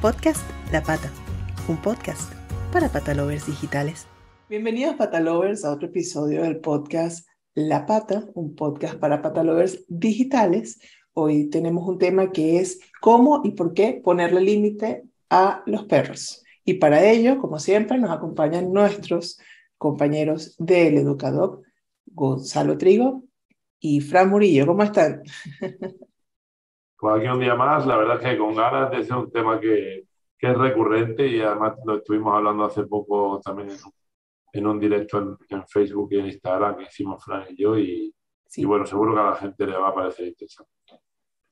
Podcast La Pata, un podcast para patalovers digitales. Bienvenidos patalovers a otro episodio del podcast La Pata, un podcast para patalovers digitales. Hoy tenemos un tema que es cómo y por qué ponerle límite a los perros. Y para ello, como siempre, nos acompañan nuestros compañeros del Educador, Gonzalo Trigo y Fran Murillo. ¿Cómo están? Pues aquí un día más, la verdad es que con ganas de ser un tema que, que es recurrente y además lo estuvimos hablando hace poco también en, un directo en, Facebook y en Instagram que hicimos Fran y yo y, y bueno, seguro que a la gente le va a parecer interesante.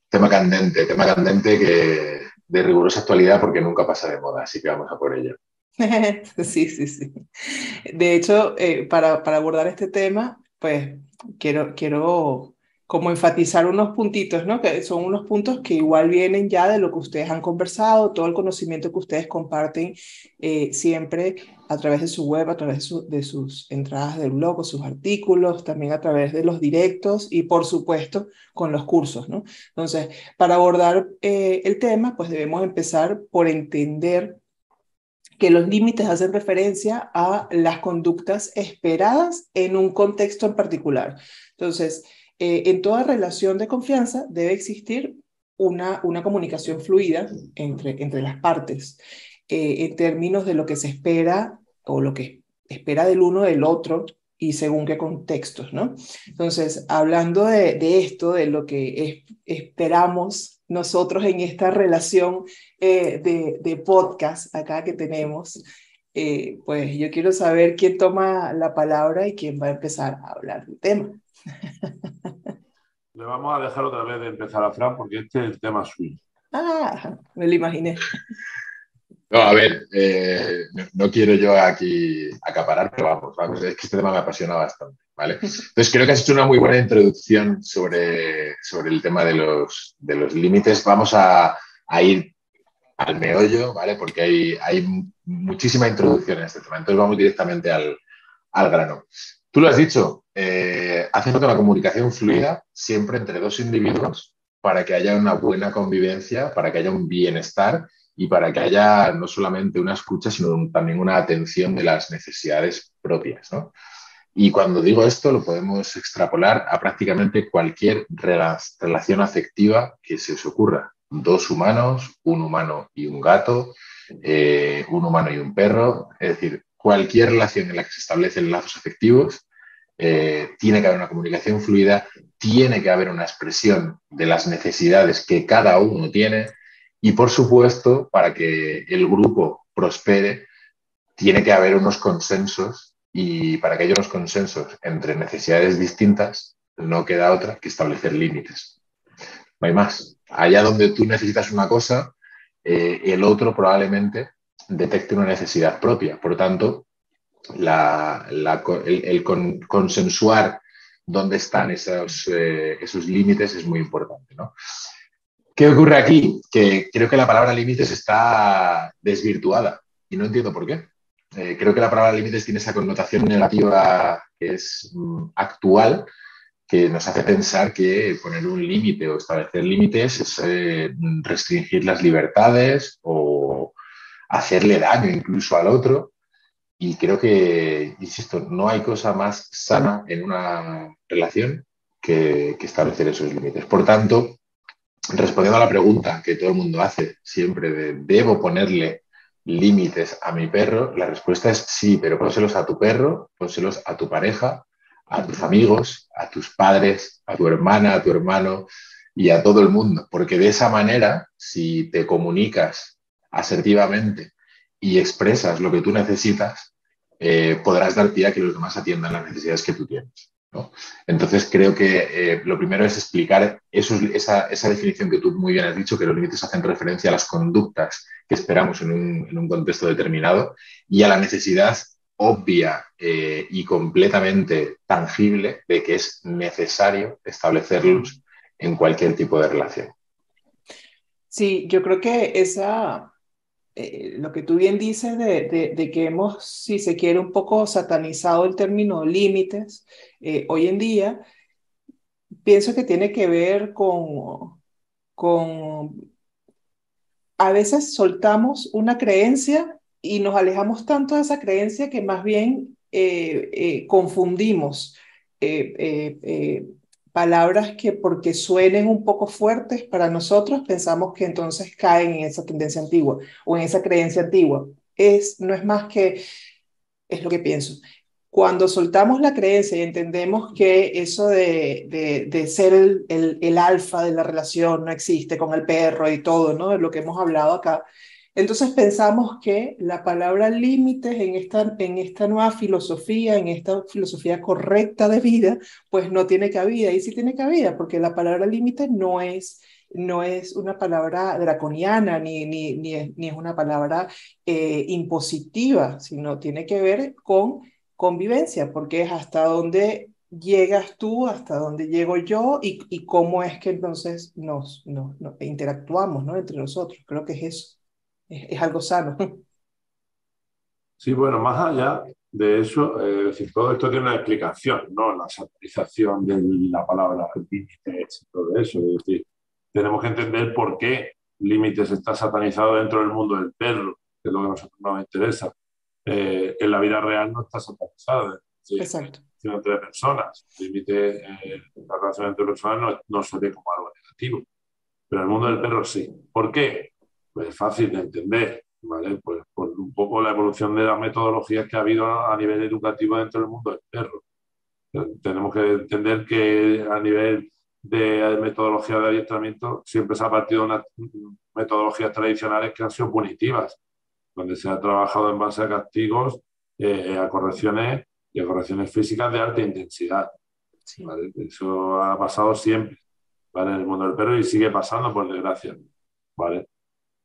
Tema candente, tema candente que de rigurosa actualidad porque nunca pasa de moda, así que vamos a por ello. sí, sí, sí. De hecho, eh, para, para abordar este tema, pues quiero, quiero como enfatizar unos puntitos, ¿no? Que son unos puntos que igual vienen ya de lo que ustedes han conversado, todo el conocimiento que ustedes comparten eh, siempre a través de su web, a través de, sus entradas del blog, sus artículos, también a través de los directos y por supuesto con los cursos, ¿no? Entonces, para abordar eh, el tema, pues debemos empezar por entender que los límites hacen referencia a las conductas esperadas en un contexto en particular. Entonces, eh, en toda relación de confianza debe existir una, una comunicación fluida entre, entre las partes eh, en términos de lo que se espera o lo que espera del uno del otro y según qué contextos, ¿no? Entonces, hablando de, de esto, de lo que esperamos nosotros en esta relación eh, de, de, podcast acá que tenemos, pues yo quiero saber quién toma la palabra y quién va a empezar a hablar del tema. Le vamos a dejar otra vez de empezar a Fran porque este es el tema suyo. Ah, me lo imaginé. No, a ver, eh, no quiero yo aquí acaparar, pero vamos, es que este tema me apasiona bastante, ¿vale? Entonces creo que has hecho una muy buena introducción sobre, sobre el tema de los, de los límites. Vamos a, a, ir al meollo, ¿vale? Porque hay, hay muchísima introducción en este tema. Entonces vamos directamente al, al grano. Tú lo has dicho, eh, hace falta una comunicación fluida siempre entre dos individuos para que haya una buena convivencia, para que haya un bienestar y para que haya no solamente una escucha, sino también una atención de las necesidades propias. Y cuando digo esto, lo podemos extrapolar a prácticamente cualquier relación afectiva que se os ocurra. Dos humanos, un humano y un gato, eh, un humano y un perro, es decir, cualquier relación en la que se establecen lazos afectivos, eh, tiene que haber una comunicación fluida, tiene que haber una expresión de las necesidades que cada uno tiene y, por supuesto, para que el grupo prospere, tiene que haber unos consensos y para que haya unos consensos entre necesidades distintas, no queda otra que establecer límites. No hay más. Allá donde tú necesitas una cosa, eh, el otro probablemente detecte una necesidad propia. Por tanto, el, consensuar dónde están esos, eh, esos límites es muy importante. ¿Qué ocurre aquí? Que creo que la palabra límites está desvirtuada y no entiendo por qué. Eh, creo que la palabra límites tiene esa connotación negativa que es mm, actual, que nos hace pensar que poner un límite o establecer límites es eh, restringir las libertades o hacerle daño incluso al otro. Y creo que, insisto, no hay cosa más sana en una relación que, establecer esos límites. Por tanto, respondiendo a la pregunta que todo el mundo hace siempre de ¿debo ponerle límites a mi perro? La respuesta es sí, pero pónselos a tu perro, pónselos a tu pareja, a tus amigos, a tus padres, a tu hermana, a tu hermano y a todo el mundo. Porque de esa manera, si te comunicas asertivamente y expresas lo que tú necesitas, eh, podrás dar pie a que los demás atiendan las necesidades que tú tienes. Entonces, creo que eh, lo primero es explicar esa, definición que tú muy bien has dicho, que los límites hacen referencia a las conductas que esperamos en un, contexto determinado y a la necesidad obvia eh, y completamente tangible de que es necesario establecerlos en cualquier tipo de relación. Sí, yo creo que esa, eh, lo que tú bien dices de, que hemos, si se quiere, un poco satanizado el término límites eh, hoy en día, pienso que tiene que ver con, con a veces soltamos una creencia y nos alejamos tanto de esa creencia que más bien eh, confundimos palabras que porque suenen un poco fuertes para nosotros pensamos que entonces caen en esa tendencia antigua o en esa creencia antigua. Es, no es más que, es lo que pienso, cuando soltamos la creencia y entendemos que eso de, de, ser el, el, el, alfa de la relación no existe con el perro y todo, ¿no? De lo que hemos hablado acá. Entonces pensamos que la palabra límites en esta, en esta nueva filosofía, en esta filosofía correcta de vida, pues no tiene cabida. Y sí tiene cabida, porque la palabra límites no es no es una palabra draconiana ni, ni, ni, es, ni es una palabra eh, impositiva, sino tiene que ver con convivencia, porque es hasta dónde llegas tú, hasta dónde llego yo y, y cómo es que entonces nos, nos, interactuamos ¿no? entre nosotros. Creo que es eso, es, algo sano. Sí, bueno, más allá de eso, eh, decir, todo esto tiene una explicación, ¿no? La satanización de la palabra límites y todo eso. Es decir, tenemos que entender por qué límites está satanizado dentro del mundo del perro, que es lo que a nosotros nos interesa. Eh, en la vida real no está satanizado. Exacto. Entre personas. límite, eh, la relación entre personas no, no, se ve como algo negativo. Pero en el mundo del perro sí. ¿Por qué? Pues es fácil de entender. ¿vale? Pues por un poco la evolución de las metodologías que ha habido a nivel educativo dentro del mundo del perro. Tenemos que entender que a nivel de metodología de adiestramiento siempre se ha partido de unas metodologías tradicionales que han sido punitivas donde se ha trabajado en base a castigos, eh, a correcciones y a correcciones físicas de alta intensidad. Eso ha pasado siempre ¿vale? en el mundo del perro y sigue pasando, por desgracia. ¿vale?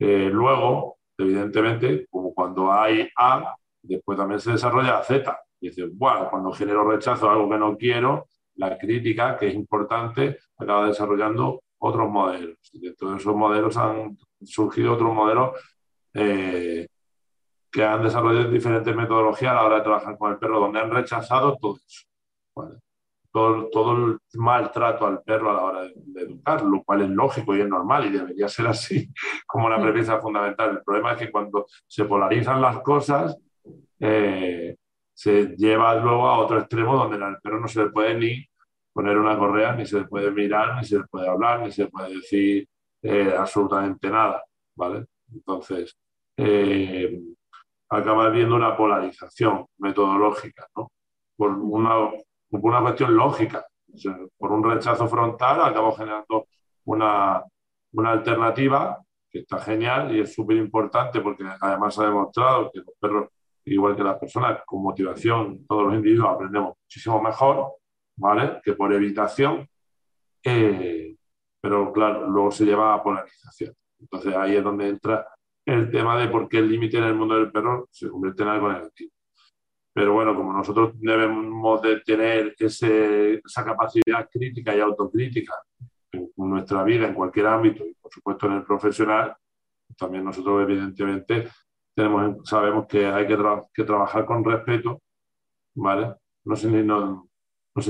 Eh, luego, evidentemente, como cuando hay A, después también se desarrolla Z. Dice, bueno, cuando genero rechazo a algo que no quiero, la crítica, que es importante, acaba desarrollando otros modelos. Y de todos esos modelos han surgido otros modelos eh, que han desarrollado diferentes metodologías a la hora de trabajar con el perro, donde han rechazado todo eso. Todo, todo, el maltrato al perro a la hora de, educar, lo cual es lógico y es normal y debería ser así como una premisa fundamental. El problema es que cuando se polarizan las cosas, eh, se lleva luego a otro extremo donde al perro no se le puede ni poner una correa, ni se le puede mirar, ni se le puede hablar, ni se le puede decir eh, absolutamente nada. ¿vale? Entonces, eh, acaba viendo una polarización metodológica, ¿no? Por una, una cuestión lógica. por un rechazo frontal acaba generando una, una alternativa que está genial y es súper importante porque además ha demostrado que los perros, igual que las personas, con motivación, todos los individuos aprendemos muchísimo mejor, ¿vale? Que por evitación. Eh, pero claro, luego se lleva a polarización. Entonces ahí es donde entra el tema de por qué el límite en el mundo del perro se convierte en algo negativo. Pero bueno, como nosotros debemos de tener ese, esa capacidad crítica y autocrítica en nuestra vida, en cualquier ámbito, y por supuesto en el profesional, también nosotros evidentemente tenemos, sabemos que hay que, que trabajar con respeto, ¿vale? No, no, no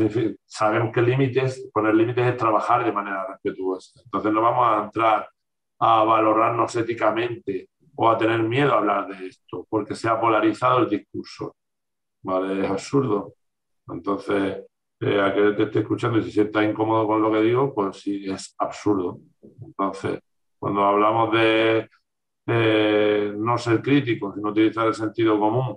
sabemos que límites, poner límites es trabajar de manera respetuosa. Entonces no vamos a entrar a valorarnos éticamente o a tener miedo a hablar de esto, porque se ha polarizado el discurso. ¿Vale? Es absurdo. Entonces, eh, a que te esté escuchando y se sienta incómodo con lo que digo, pues sí, es absurdo. Entonces, cuando hablamos de no ser críticos, sino utilizar el sentido común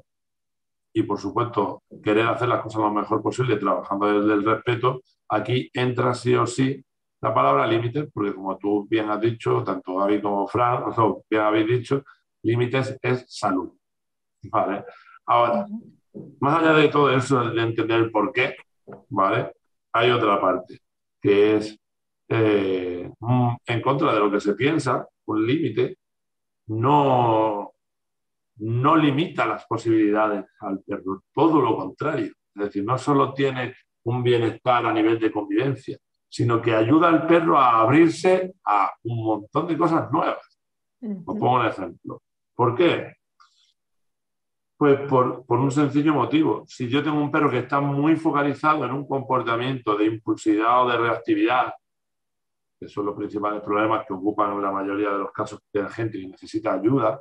y, por supuesto, querer hacer las cosas lo mejor posible, trabajando desde el respeto, aquí entra sí o sí la palabra límites, porque como tú bien has dicho, tanto Gaby como Fran, o bien habéis dicho, límites es salud. ¿Vale? Ahora, más allá de todo eso, de entender el por qué, ¿vale? Hay otra parte, que es eh, en contra de lo que se piensa, un límite no, no limita las posibilidades al perro, todo lo contrario. Es decir, no solo tiene un bienestar a nivel de convivencia, sino que ayuda al perro a abrirse a un montón de cosas nuevas. Os pongo un ejemplo. ¿Por qué? Pues por, un sencillo motivo. Si yo tengo un perro que está muy focalizado en un comportamiento de impulsividad o de reactividad, que son los principales problemas que ocupan la mayoría de los casos de la gente que necesita ayuda,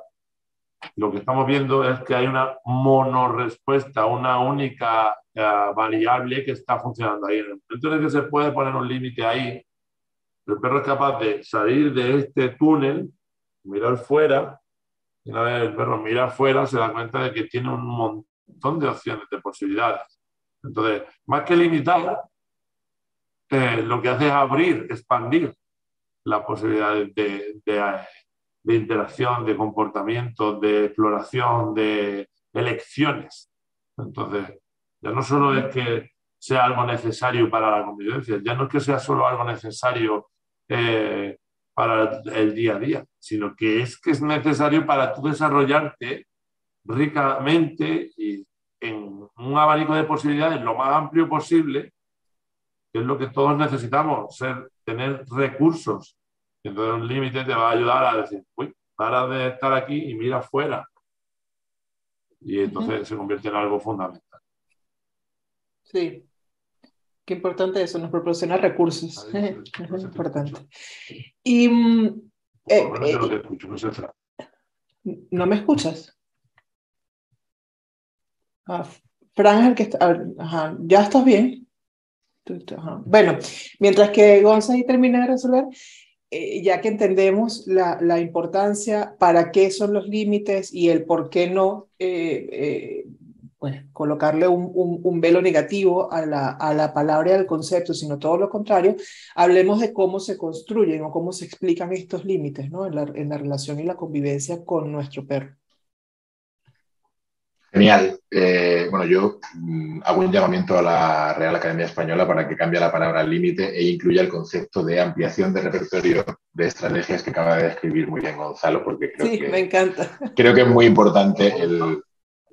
lo que estamos viendo es que hay una monorrespuesta, una única eh, variable que está funcionando ahí. En el momento en que se puede poner un límite ahí, el perro es capaz de salir de este túnel, mirar fuera, una vez el perro mira fuera, se da cuenta de que tiene un montón de opciones, de posibilidades. Entonces, más que limitar, eh, lo que hace es abrir, expandir las posibilidades de, de, interacción, de comportamiento, de exploración, de elecciones. Entonces, ya no solo es que sea algo necesario para la convivencia, ya no es que sea solo algo necesario eh, para el día a día, sino que es que es necesario para tú desarrollarte ricamente y en un abanico de posibilidades lo más amplio posible que es lo que todos necesitamos, ser, tener recursos. Entonces un límite te va a ayudar a decir, uy, para de estar aquí y mira afuera. Y entonces se convierte en algo fundamental. Sí. Qué importante eso, nos proporciona recursos. es importante. Y. Mm, eh, eh, no, me escuchas? Ah, Fran es el que está. Ajá, ¿Ya estás bien? Bueno, mientras que González termina de resolver, eh, ya que entendemos la, la, importancia, para qué son los límites y el por qué no eh, eh, pues, colocarle un, un, velo negativo a la, a la palabra y al concepto, sino todo lo contrario, hablemos de cómo se construyen o cómo se explican estos límites ¿no? en, la, en la relación y la convivencia con nuestro perro. Genial. Eh, bueno, yo mm, hago un llamamiento a la Real Academia Española para que cambie la palabra límite e incluya el concepto de ampliación de repertorio de estrategias que acaba de describir muy bien Gonzalo, porque creo sí, que, me encanta. Creo que es muy importante el,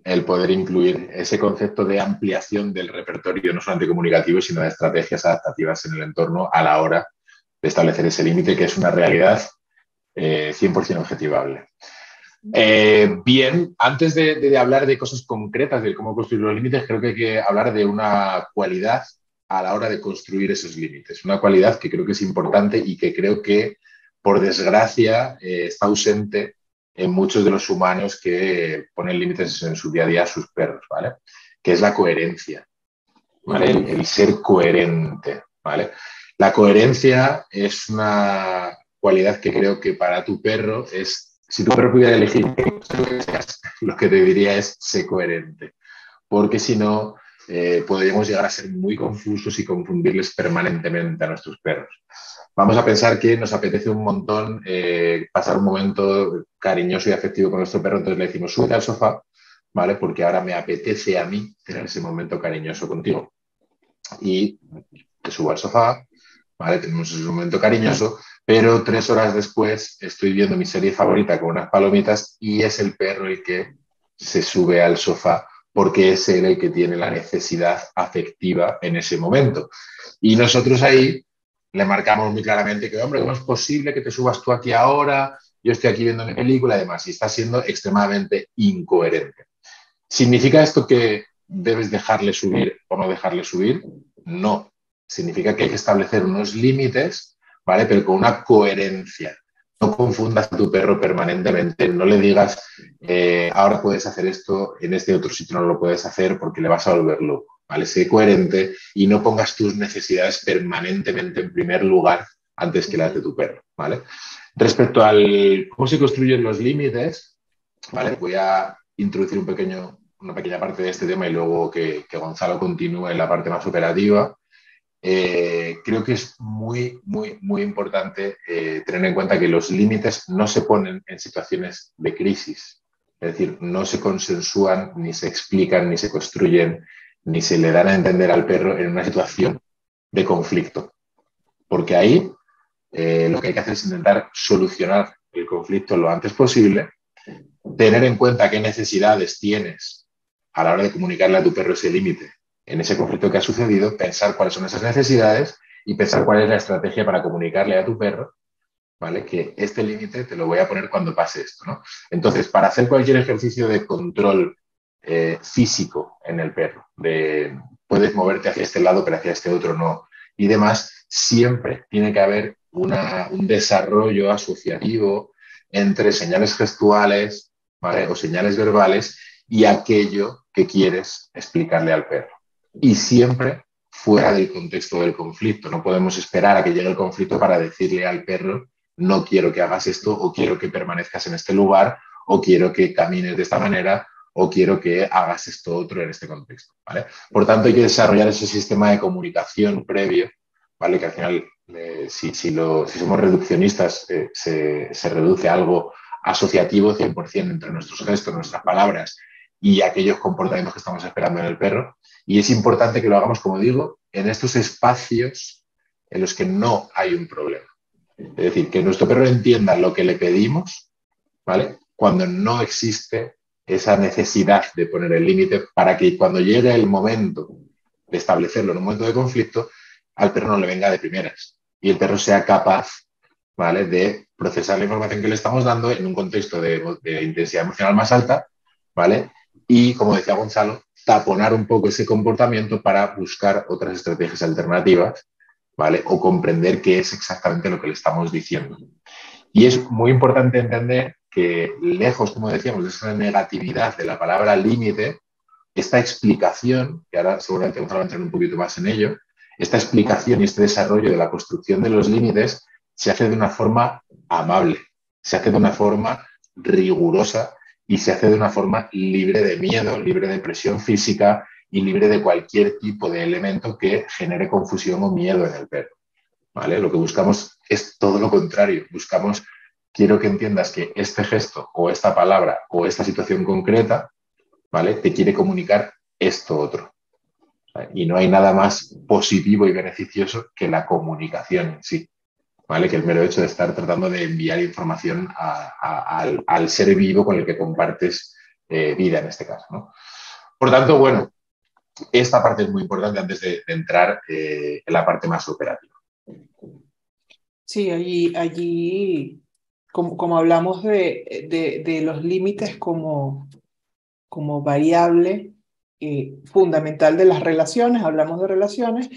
el, poder incluir ese concepto de ampliación del repertorio, no solamente comunicativo, sino de estrategias adaptativas en el entorno a la hora de establecer ese límite, que es una realidad eh, 100% objetivable. Eh, bien, antes de, hablar de cosas concretas de cómo construir los límites, creo que hay que hablar de una cualidad a la hora de construir esos límites. Una cualidad que creo que es importante y que creo que, por desgracia, eh, está ausente en muchos de los humanos que ponen límites en su día a día a sus perros, ¿vale? Que es la coherencia, ¿vale? El, ser coherente, ¿vale? La coherencia es una cualidad que creo que para tu perro es si tu perro pudiera elegir lo que te diría es ser coherente, porque si no, eh, podríamos llegar a ser muy confusos y confundirles permanentemente a nuestros perros. Vamos a pensar que nos apetece un montón eh, pasar un momento cariñoso y afectivo con nuestro perro, entonces le decimos, sube al sofá, ¿vale? Porque ahora me apetece a mí tener ese momento cariñoso contigo. Y te subo al sofá, ¿vale? Tenemos ese momento cariñoso pero tres horas después estoy viendo mi serie favorita con unas palomitas y es el perro el que se sube al sofá porque es él el que tiene la necesidad afectiva en ese momento. Y nosotros ahí le marcamos muy claramente que, hombre, ¿cómo es posible que te subas tú aquí ahora? Yo estoy aquí viendo mi película y demás, y está siendo extremadamente incoherente. ¿Significa esto que debes dejarle subir o no dejarle subir? No. Significa que hay que establecer unos límites ¿vale? Pero con una coherencia. No confundas a tu perro permanentemente, no le digas, eh, ahora puedes hacer esto, en este otro sitio no lo puedes hacer porque le vas a volver loco, ¿vale? Sé coherente y no pongas tus necesidades permanentemente en primer lugar antes que las de tu perro, ¿vale? Respecto al cómo se construyen los límites, ¿vale? Voy a introducir un pequeño, una pequeña parte de este tema y luego que, que Gonzalo continúe en la parte más operativa. Eh, creo que es muy, muy, muy importante eh, tener en cuenta que los límites no se ponen en situaciones de crisis. Es decir, no se consensúan, ni se explican, ni se construyen, ni se le dan a entender al perro en una situación de conflicto. Porque ahí eh, lo que hay que hacer es intentar solucionar el conflicto lo antes posible, tener en cuenta qué necesidades tienes a la hora de comunicarle a tu perro ese límite en ese conflicto que ha sucedido, pensar cuáles son esas necesidades y pensar cuál es la estrategia para comunicarle a tu perro, ¿vale? Que este límite te lo voy a poner cuando pase esto, ¿no? Entonces, para hacer cualquier ejercicio de control eh, físico en el perro, de puedes moverte hacia este lado, pero hacia este otro no, y demás, siempre tiene que haber un desarrollo asociativo entre señales gestuales o señales verbales y aquello que quieres explicarle al perro. Y siempre fuera del contexto del conflicto. No podemos esperar a que llegue el conflicto para decirle al perro, no quiero que hagas esto o quiero que permanezcas en este lugar o quiero que camines de esta manera o quiero que hagas esto otro en este contexto. Por tanto, hay que desarrollar ese sistema de comunicación previo, ¿vale? que al final, eh, si, somos reduccionistas, eh, se, se, reduce a algo asociativo 100% entre nuestros gestos, nuestras palabras y aquellos comportamientos que estamos esperando en el perro. Y es importante que lo hagamos, como digo, en estos espacios en los que no hay un problema. Es decir, que nuestro perro entienda lo que le pedimos, ¿vale? Cuando no existe esa necesidad de poner el límite para que cuando llegue el momento de establecerlo en un momento de conflicto, al perro no le venga de primeras y el perro sea capaz ¿vale? de procesar la información que le estamos dando en un contexto de, de, intensidad emocional más alta, ¿vale? Y, como decía Gonzalo, taponar un poco ese comportamiento para buscar otras estrategias alternativas, ¿vale? O comprender qué es exactamente lo que le estamos diciendo. Y es muy importante entender que lejos, como decíamos, de esa negatividad de la palabra límite, esta explicación, que ahora seguramente vamos a entrar un poquito más en ello, esta explicación y este desarrollo de la construcción de los límites se hace de una forma amable, se hace de una forma rigurosa y se hace de una forma libre de miedo, libre de presión física y libre de cualquier tipo de elemento que genere confusión o miedo en el perro. ¿Vale? Lo que buscamos es todo lo contrario, buscamos quiero que entiendas que este gesto o esta palabra o esta situación concreta, ¿vale? Te quiere comunicar esto otro. Y no hay nada más positivo y beneficioso que la comunicación en sí, ¿vale? Que el mero hecho de estar tratando de enviar información al, ser vivo con el que compartes eh, vida en este caso, Por tanto, bueno, esta parte es muy importante antes de, entrar eh, en la parte más operativa. Sí, allí, allí como, hablamos de, los límites como, como variable eh, fundamental de las relaciones, hablamos de relaciones,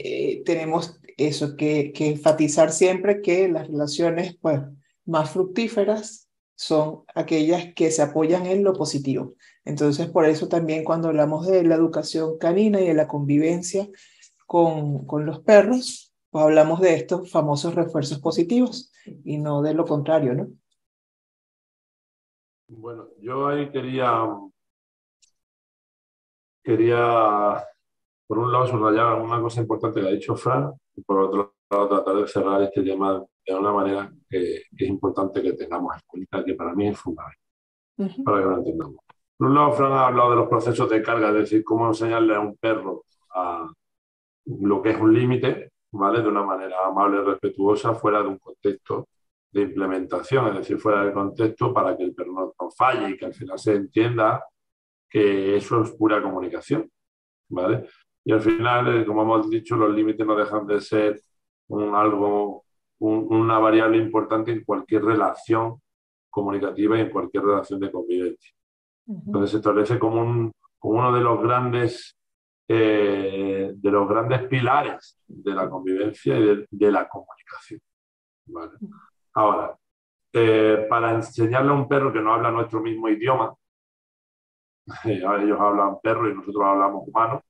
eh, tenemos eso que, que, enfatizar siempre que las relaciones pues, más fructíferas son aquellas que se apoyan en lo positivo. Entonces, por eso también cuando hablamos de la educación canina y de la convivencia con, con los perros, pues hablamos de estos famosos refuerzos positivos y no de lo contrario, ¿no? Bueno, yo ahí quería, quería, por un lado, subrayar una cosa importante que ha dicho Fran, y por otro lado, tratar de cerrar este tema de una manera que, es importante que tengamos en cuenta, que para mí es fundamental, para que lo entendamos. Por un lado, Fran ha hablado de los procesos de carga, es decir, cómo enseñarle a un perro a lo que es un límite, ¿vale? De una manera amable y respetuosa fuera de un contexto de implementación, es decir, fuera del contexto para que el perro no falle y que al final se entienda que eso es pura comunicación, ¿vale? Y al final, eh, como hemos dicho, los límites no dejan de ser un, algo, una variable importante en cualquier relación comunicativa y en cualquier relación de convivencia. Entonces se establece como, un, como uno de los grandes eh, de los grandes pilares de la convivencia y de, la comunicación. Ahora, eh, para enseñarle a un perro que no habla nuestro mismo idioma, ellos hablan perro y nosotros hablamos humano,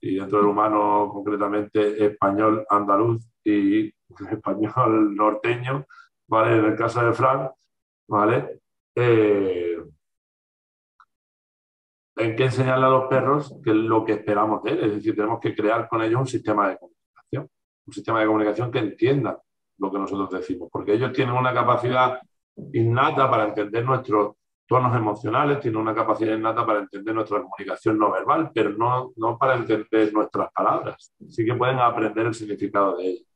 y dentro del humano concretamente español andaluz y español norteño, ¿vale? En el caso de Frank, ¿vale? Eh, hay que enseñarle a los perros que es lo que esperamos de él. Es decir, tenemos que crear con ellos un sistema de comunicación, un sistema de comunicación que entienda lo que nosotros decimos, porque ellos tienen una capacidad innata para entender nuestros tonos emocionales, tienen una capacidad innata para entender nuestra comunicación no verbal, pero no, no para entender nuestras palabras. Sí que pueden aprender el significado de ellas.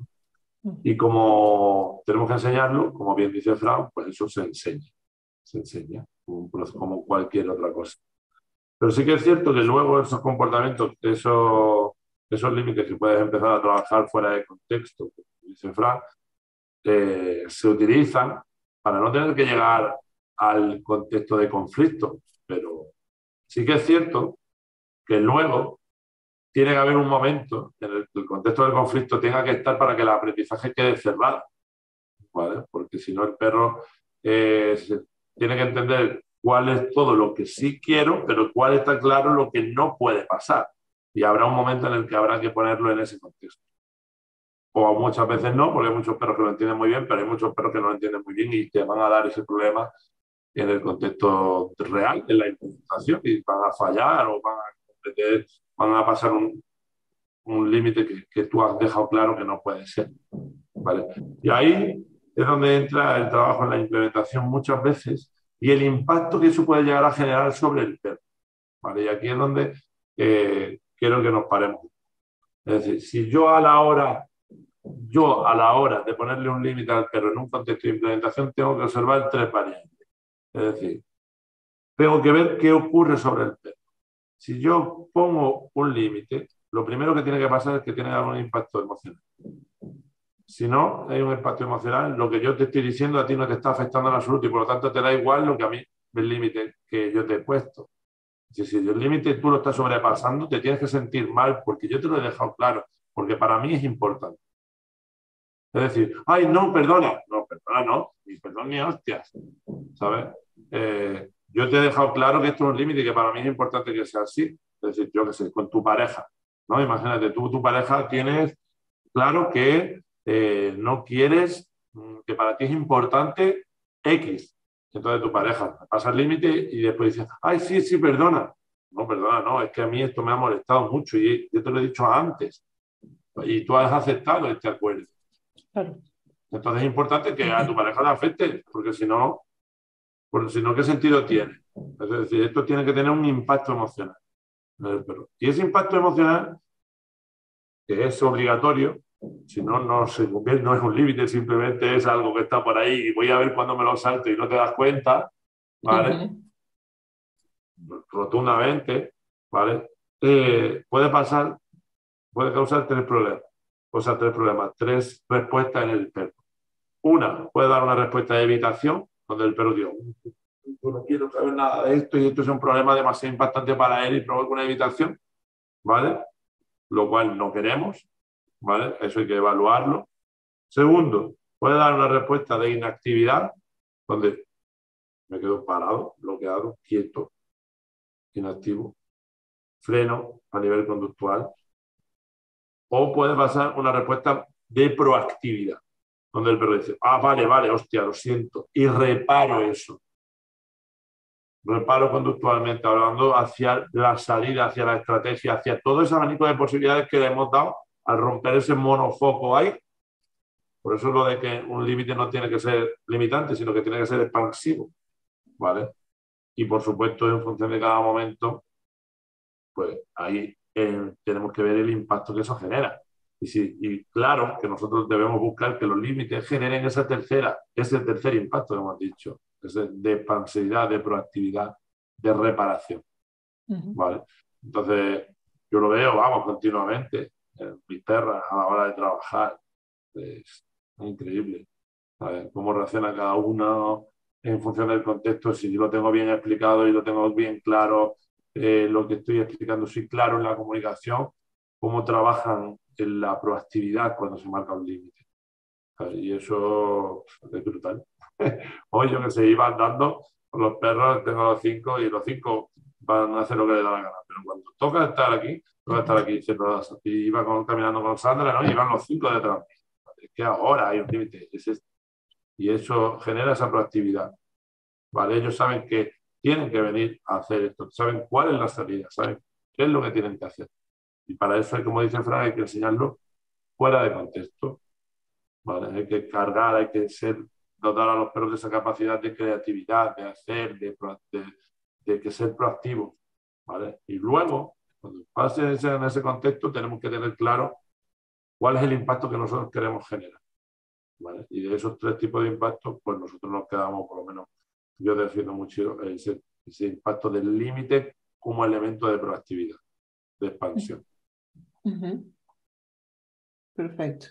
Y como tenemos que enseñarlo, como bien dice Frank, pues eso se enseña, se enseña, como cualquier otra cosa. Pero sí que es cierto que luego esos comportamientos, esos, esos límites que puedes empezar a trabajar fuera de contexto, como dice Frank, eh, se utilizan para no tener que llegar al contexto de conflicto. Pero sí que es cierto que luego tiene que haber un momento en el que el contexto del conflicto tenga que estar para que el aprendizaje quede cerrado. ¿vale? Porque si no el perro eh, tiene que entender cuál es todo lo que sí quiero, pero cuál está claro lo que no puede pasar. Y habrá un momento en el que habrá que ponerlo en ese contexto. O muchas veces no, porque hay muchos perros que lo entienden muy bien, pero hay muchos perros que no lo entienden muy bien y te van a dar ese problema en el contexto real, en la implementación, y van a fallar o van a, van a pasar un, un límite que, que, tú has dejado claro que no puede ser. ¿vale? Y ahí es donde entra el trabajo en la implementación muchas veces y el impacto que eso puede llegar a generar sobre el perro. ¿vale? Y aquí es donde eh, quiero que nos paremos. Es decir, si yo a la hora, yo a la hora de ponerle un límite al perro en un contexto de implementación, tengo que observar tres variantes. Es decir, tengo que ver qué ocurre sobre el perro. Si yo pongo un límite, lo primero que tiene que pasar es que tiene algún impacto emocional. Si no hay un impacto emocional, lo que yo te estoy diciendo a ti no te está afectando en absoluto y por lo tanto te da igual lo que a mí, el límite que yo te he puesto. Si, si el límite tú lo estás sobrepasando, te tienes que sentir mal porque yo te lo he dejado claro, porque para mí es importante. Es decir, ay, no, perdona. No, perdona, no. Ni perdón ni hostias. ¿Sabes? Eh, yo te he dejado claro que esto es un límite y que para mí es importante que sea así. Es decir, yo qué sé, con tu pareja. ¿no? Imagínate, tú, tu pareja, tienes claro que eh, no quieres, mm, que para ti es importante X. Entonces tu pareja pasa el límite y después dice, ay, sí, sí, perdona. No, perdona, no, es que a mí esto me ha molestado mucho y yo te lo he dicho antes. Y tú has aceptado este acuerdo. Entonces es importante que a tu pareja le afecte, porque si no, porque si no, ¿qué sentido tiene? Es decir, esto tiene que tener un impacto emocional en el perro. Y ese impacto emocional, que es obligatorio, si no, no, se, no es un límite, simplemente es algo que está por ahí y voy a ver cuándo me lo salto y no te das cuenta, ¿vale? Rotundamente, ¿vale? Eh, puede pasar, puede causar tres problemas, o sea, tres problemas, tres respuestas en el perro. Una, puede dar una respuesta de evitación, donde el perro dice, no quiero saber nada de esto y esto es un problema demasiado impactante para él y provoca una evitación, ¿vale? Lo cual no queremos, ¿vale? Eso hay que evaluarlo. Segundo, puede dar una respuesta de inactividad, donde me quedo parado, bloqueado, quieto, inactivo, freno a nivel conductual. O puede pasar una respuesta de proactividad, donde el perro dice, ah, vale, vale, hostia, lo siento, y reparo eso. Reparo conductualmente, hablando hacia la salida, hacia la estrategia, hacia todo ese abanico de posibilidades que le hemos dado al romper ese monofoco ahí. Por eso lo de que un límite no tiene que ser limitante, sino que tiene que ser expansivo. ¿Vale? Y por supuesto, en función de cada momento, pues ahí eh, tenemos que ver el impacto que eso genera. Y, sí, y claro que nosotros debemos buscar que los límites generen esa tercera, ese tercer impacto que hemos dicho, ese de expansividad, de proactividad, de reparación. ¿Vale? Entonces, yo lo veo, vamos, continuamente mis perras a la hora de trabajar. Es increíble. Cómo reacciona cada uno en función del contexto. Si yo lo tengo bien explicado y lo tengo bien claro, eh, lo que estoy explicando, soy claro en la comunicación, cómo trabajan en la proactividad cuando se marca un límite. Y eso es brutal. Hoy yo que se iba andando con los perros, tengo los cinco y los cinco van a hacer lo que les da la gana. Pero cuando toca estar aquí, toca estar aquí. Y iba caminando con Sandra, ¿no? Y iban los cinco detrás. Es que ahora hay un límite. Es Y eso genera esa proactividad. ¿Vale? Ellos saben que tienen que venir a hacer esto, saben cuál es la salida, saben qué es lo que tienen que hacer. Y para eso, como dice Fran, hay que enseñarlo fuera de contexto. ¿vale? Hay que cargar, hay que ser, dotar a los perros de esa capacidad de creatividad, de hacer, de, de, de que ser proactivo, ¿vale? Y luego, cuando pase en ese contexto, tenemos que tener claro cuál es el impacto que nosotros queremos generar, ¿vale? Y de esos tres tipos de impactos, pues nosotros nos quedamos, por lo menos, yo defiendo mucho ese, ese impacto del límite como elemento de proactividad, de expansión. Perfecto.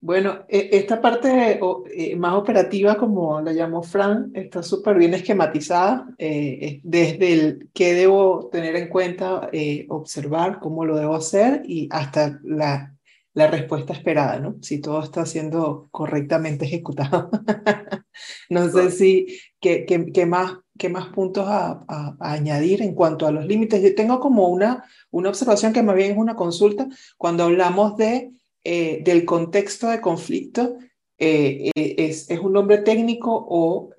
Bueno, e, esta parte eh, más operativa, como la llamó Fran, está súper bien esquematizada, eh, desde el qué debo tener en cuenta, eh, observar, cómo lo debo hacer y hasta la, la respuesta esperada, ¿no? Si todo está siendo correctamente ejecutado. no sé si, ¿qué, qué, más, qué más puntos a, añadir en cuanto a los límites? Yo tengo como una, una observación que más bien es una consulta. Cuando hablamos de, eh, del contexto de conflicto, eh, eh, es, es, un nombre técnico o,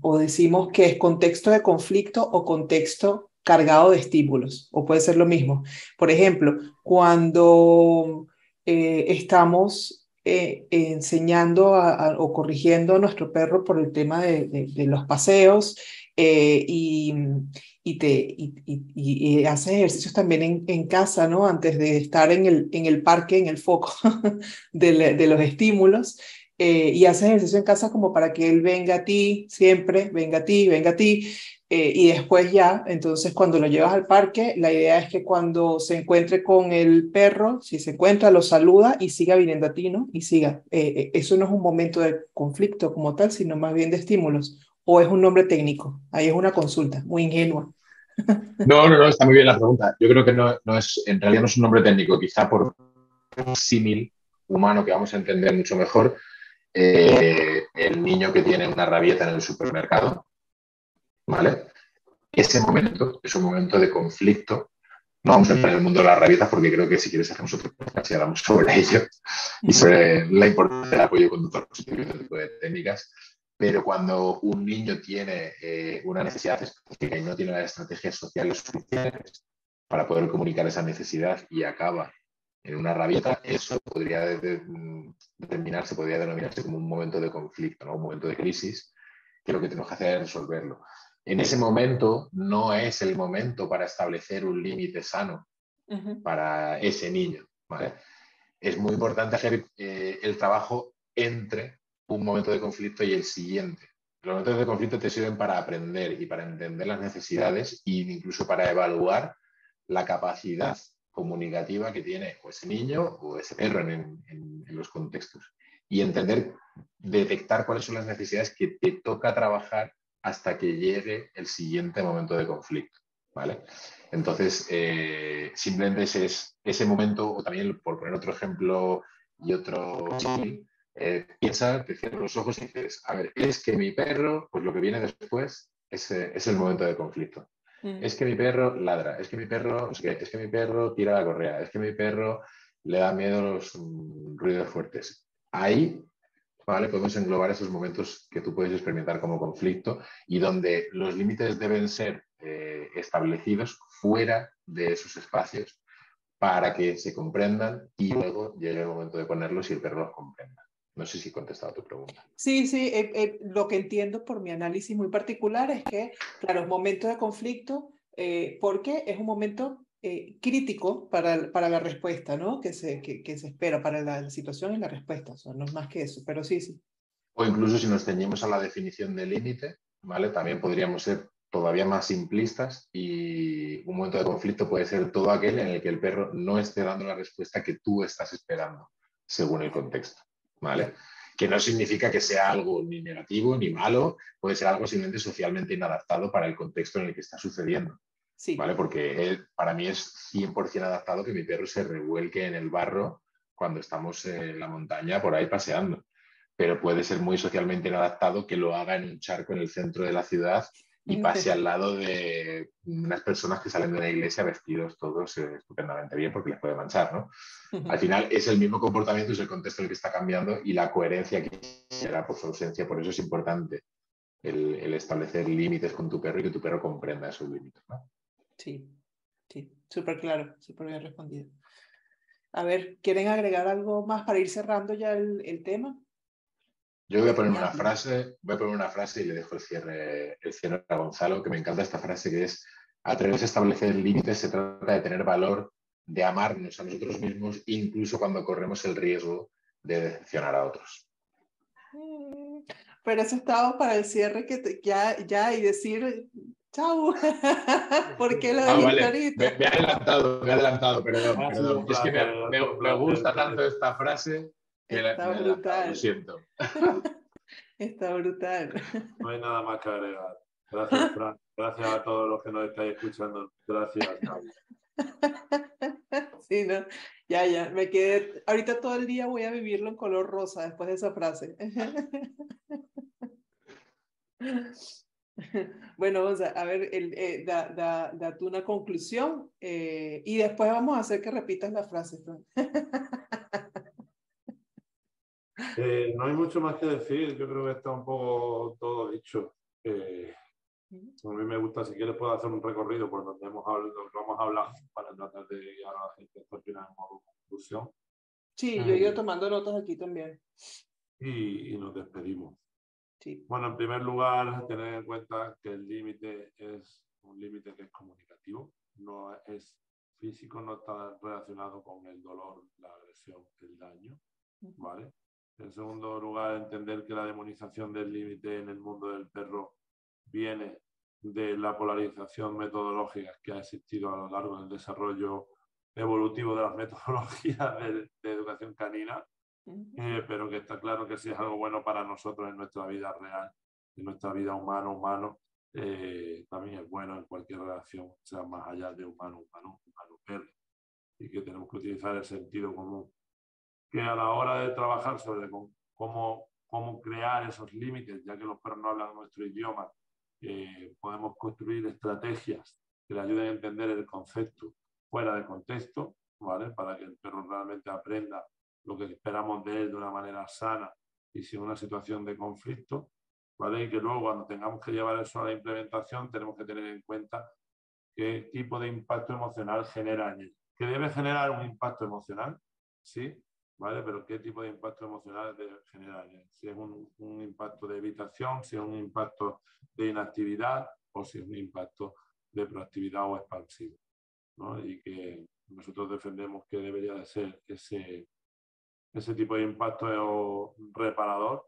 o decimos que es contexto de conflicto o contexto cargado de estímulos, o puede ser lo mismo. Por ejemplo, cuando eh, estamos eh, enseñando o corrigiendo a nuestro perro por el tema de, los paseos eh, y, y, te, y, haces ejercicios también en, casa, ¿no? Antes de estar en el, en el parque, en el foco de, de los estímulos. y haces ejercicio en casa como para que él venga a ti, siempre, venga a ti, venga a ti, eh, y después ya, entonces cuando lo llevas al parque, la idea es que cuando se encuentre con el perro, si se encuentra, lo saluda y siga viniendo a ti, ¿no? Y siga. Eh, eh, eso no es un momento de conflicto como tal, sino más bien de estímulos. O es un nombre técnico. Ahí es una consulta, muy ingenua. No, no, no, está muy bien la pregunta. Yo creo que no, no es, en realidad no es un nombre técnico, quizá por símil humano que vamos a entender mucho mejor. el niño que tiene una rabieta en el supermercado, ¿vale? Ese momento es un momento de conflicto. No vamos a entrar en el mundo de las rabietas porque creo que si quieres hacemos otro podcast y hablamos sobre ello y sobre la importancia del apoyo conductor positivo y otro tipo de técnicas. Pero cuando un niño tiene eh, una necesidad específica y no tiene las estrategias sociales suficientes para poder comunicar esa necesidad y acaba en una rabieta, eso podría determinarse, podría denominarse como un momento de conflicto, ¿no? un momento de crisis, que lo que tenemos que hacer es resolverlo en ese momento no es el momento para establecer un límite sano para ese niño. Es muy importante hacer eh, el trabajo entre un momento de conflicto y el siguiente. Los momentos de conflicto te sirven para aprender y para entender las necesidades e incluso para evaluar la capacidad comunicativa que tiene ese niño o ese perro en, en los contextos. Y entender, detectar cuáles son las necesidades que te toca trabajar hasta que llegue el siguiente momento de conflicto. ¿vale? Entonces, eh, simplemente ese es ese momento, o también por poner otro ejemplo y otro eh, piensa, te cierras los ojos y dices, a ver, es que mi perro, pues lo que viene después es, es el momento de conflicto. Mm. Es que mi perro ladra, es que mi perro, es que, es que mi perro tira la correa, es que mi perro le da miedo los mm, ruidos fuertes. Ahí ¿vale? Podemos englobar esos momentos que tú puedes experimentar como conflicto y donde los límites deben ser eh, establecidos fuera de esos espacios para que se comprendan y luego llegue el momento de ponerlos y el perro los comprenda. No sé si he contestado tu pregunta. Sí, sí, eh, eh, lo que entiendo por mi análisis muy particular es que, claro, es momento de conflicto porque es un momento eh, crítico para, para la respuesta, ¿no? Que se, que, que se espera para la, situación y la respuesta. O sea, no es más que eso, pero sí, sí. O incluso si nos ceñimos a la definición de límite, ¿vale? También podríamos ser todavía más simplistas y un momento de conflicto puede ser todo aquel en el que el perro no esté dando la respuesta que tú estás esperando, según el contexto, ¿vale? Que no significa que sea algo ni negativo ni malo, puede ser algo simplemente socialmente inadaptado para el contexto en el que está sucediendo. ¿vale? Porque para mí es 100% adaptado que mi perro se revuelque en el barro cuando estamos en la montaña por ahí paseando. Pero puede ser muy socialmente inadaptado que lo haga en un charco en el centro de la ciudad y pase al lado de unas personas que salen de la iglesia vestidos todos eh, estupendamente bien porque les puede manchar, ¿no? Al final es el mismo comportamiento, es el contexto el que está cambiando y la coherencia que será por su ausencia. Por eso es importante el, el establecer límites con tu perro y que tu perro comprenda esos límites, ¿no? Sí, sí, súper claro, súper bien respondido. A ver, ¿quieren agregar algo más para ir cerrando ya el, tema? Yo voy a poner una frase, voy a poner una frase y le dejo el cierre, el cierre a Gonzalo, que me encanta esta frase que es atreverse a establecer límites, se trata de tener valor, de amarnos a nosotros mismos, incluso cuando corremos el riesgo de decepcionar a otros. Mm, pero eso estaba para el cierre que ya, ya y decir Chau. ¿Por qué lo ah, vale. me, me, he adelantado, me he adelantado, perdón. Ah, perdón. Es que me, me, gusta tanto esta frase Está brutal. lo siento. Está brutal. No hay nada más que agregar. Gracias, Fran. Gracias a todos los que nos estáis escuchando. Gracias, Sí, ¿no? Ya, ya, me quedé, ahorita todo el día voy a vivirlo en color rosa después de esa frase. Bueno, vamos a, ver, el, eh, da, da, da, tú una conclusión eh, y después vamos a hacer que repitas la frase, eh, no hay mucho más que decir, yo creo que está un poco todo dicho. a mí me gusta, si quieres, puedo hacer un recorrido por donde hemos hablado, vamos a hablar para tratar de guiar a la gente hasta el final modo conclusión. Sí, yo he ido tomando notas aquí también. Y, y nos despedimos. Bueno, en primer lugar, tener en cuenta que el límite es un límite que es comunicativo, no es físico, no está relacionado con el dolor, la agresión, el daño, ¿vale? En segundo lugar, entender que la demonización del límite en el mundo del perro viene de la polarización metodológica que ha existido a lo largo del desarrollo evolutivo de las metodologías de educación canina eh, pero que está claro que si es algo bueno para nosotros en nuestra vida real, en nuestra vida humano-humano, eh, también es bueno en cualquier relación, sea más allá de humano-humano, humano-perro, y que tenemos que utilizar el sentido común. Que a la hora de trabajar sobre cómo, cómo crear esos límites, ya que los perros no hablan nuestro idioma, eh, podemos construir estrategias que le ayuden a entender el concepto fuera de contexto, ¿vale? Para que el perro realmente aprenda lo que esperamos de él de una manera sana y sin una situación de conflicto, ¿vale? Y que luego cuando tengamos que llevar eso a la implementación tenemos que tener en cuenta qué tipo de impacto emocional genera en él. Que debe generar un impacto emocional, sí, ¿vale? Pero qué tipo de impacto emocional en él. Si es un, un impacto de evitación, si es un impacto de inactividad o si es un impacto de proactividad o expansivo. ¿no? Y que nosotros defendemos que debería de ser ese, ese tipo de impacto reparador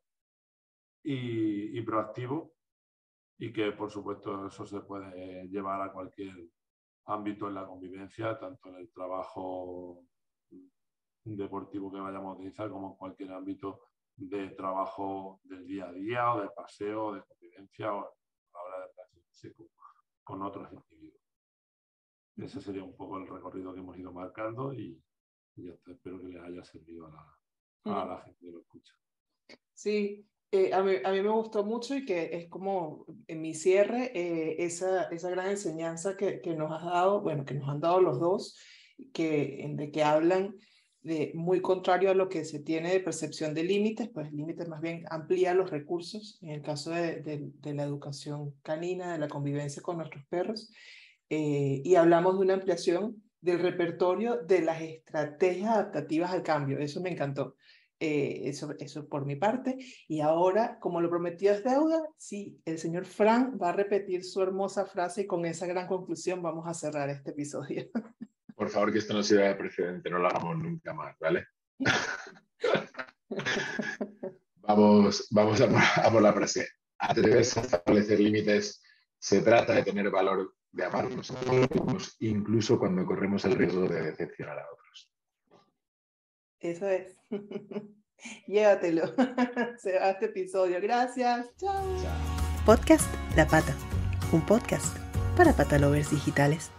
y, proactivo y que por supuesto eso se puede llevar a cualquier ámbito en la convivencia, tanto en el trabajo deportivo que vayamos a utilizar como en cualquier ámbito de trabajo del día a día o de paseo, de convivencia o a la hora de relacionarse con, con otros individuos. Ese sería un poco el recorrido que hemos ido marcando y, y espero que les haya servido a la, a la gente que lo escucha. Sí, eh, a, mí, a, mí, me gustó mucho y que es como en mi cierre, eh, esa, esa gran enseñanza que, que, nos has dado, bueno, que nos han dado los dos, que, de que hablan de muy contrario a lo que se tiene de percepción de límites, pues límites más bien amplía los recursos, en el caso de, de, la educación canina, de la convivencia con nuestros perros, eh, y hablamos de una ampliación del repertorio de las estrategias adaptativas al cambio. Eso me encantó. Eh, eso, eso por mi parte. Y ahora, como lo prometió es deuda, sí, el señor Frank va a repetir su hermosa frase y con esa gran conclusión vamos a cerrar este episodio. Por favor, que esto no sirva de precedente, no lo hagamos nunca más, ¿vale? vamos vamos a, a por la frase. Atreverse a establecer límites se trata de tener valor de amarnos a nosotros incluso cuando corremos el riesgo de decepcionar a otros. Eso es. Llévatelo. Se va este episodio. Gracias. Chao. Podcast La Pata. Un podcast para patalovers digitales.